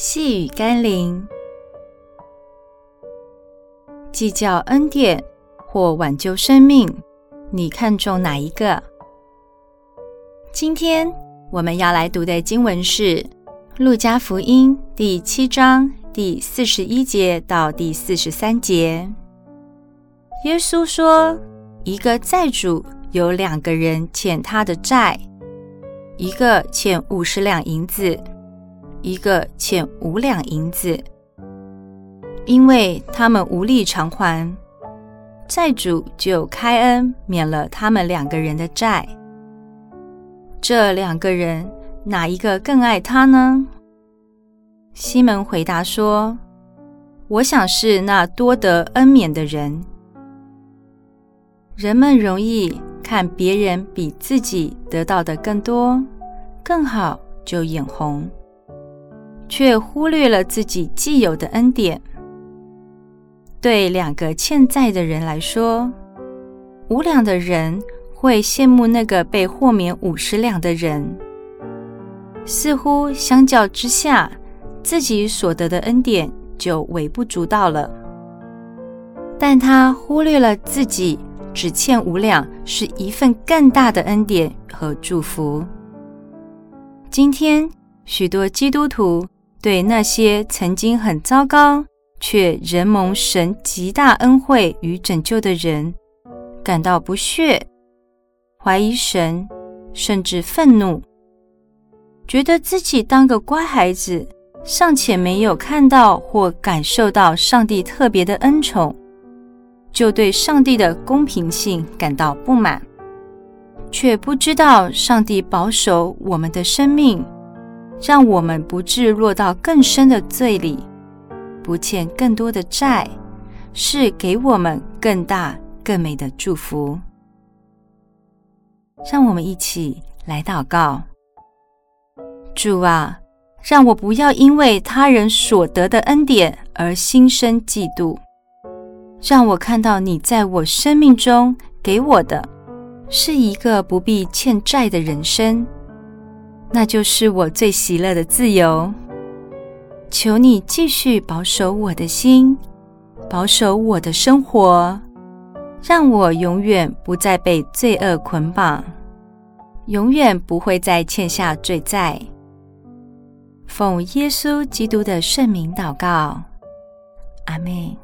细雨甘霖，计较恩典或挽救生命，你看重哪一个？今天我们要来读的经文是《路加福音》第七章第四十一节到第四十三节。耶稣说：“一个债主有两个人欠他的债，一个欠五十两银子。”一个欠五两银子，因为他们无力偿还，债主就开恩免了他们两个人的债。这两个人哪一个更爱他呢？西门回答说：“我想是那多得恩免的人。”人们容易看别人比自己得到的更多、更好，就眼红。却忽略了自己既有的恩典。对两个欠债的人来说，五两的人会羡慕那个被豁免五十两的人，似乎相较之下，自己所得的恩典就微不足道了。但他忽略了自己只欠五两是一份更大的恩典和祝福。今天许多基督徒，对那些曾经很糟糕却仍蒙神极大恩惠与拯救的人，感到不屑、怀疑神，甚至愤怒，觉得自己当个乖孩子，尚且没有看到或感受到上帝特别的恩宠，就对上帝的公平性感到不满，却不知道上帝保守我们的生命。让我们不致落到更深的罪里，不欠更多的债，是给我们更大更美的祝福。让我们一起来祷告：主啊，让我不要因为他人所得的恩典而心生嫉妒，让我看到你在我生命中给我的，是一个不必欠债的人生。那就是我最喜乐的自由。求你继续保守我的心，保守我的生活，让我永远不再被罪恶捆绑，永远不会再欠下罪债。奉耶稣基督的圣名祷告，阿妹。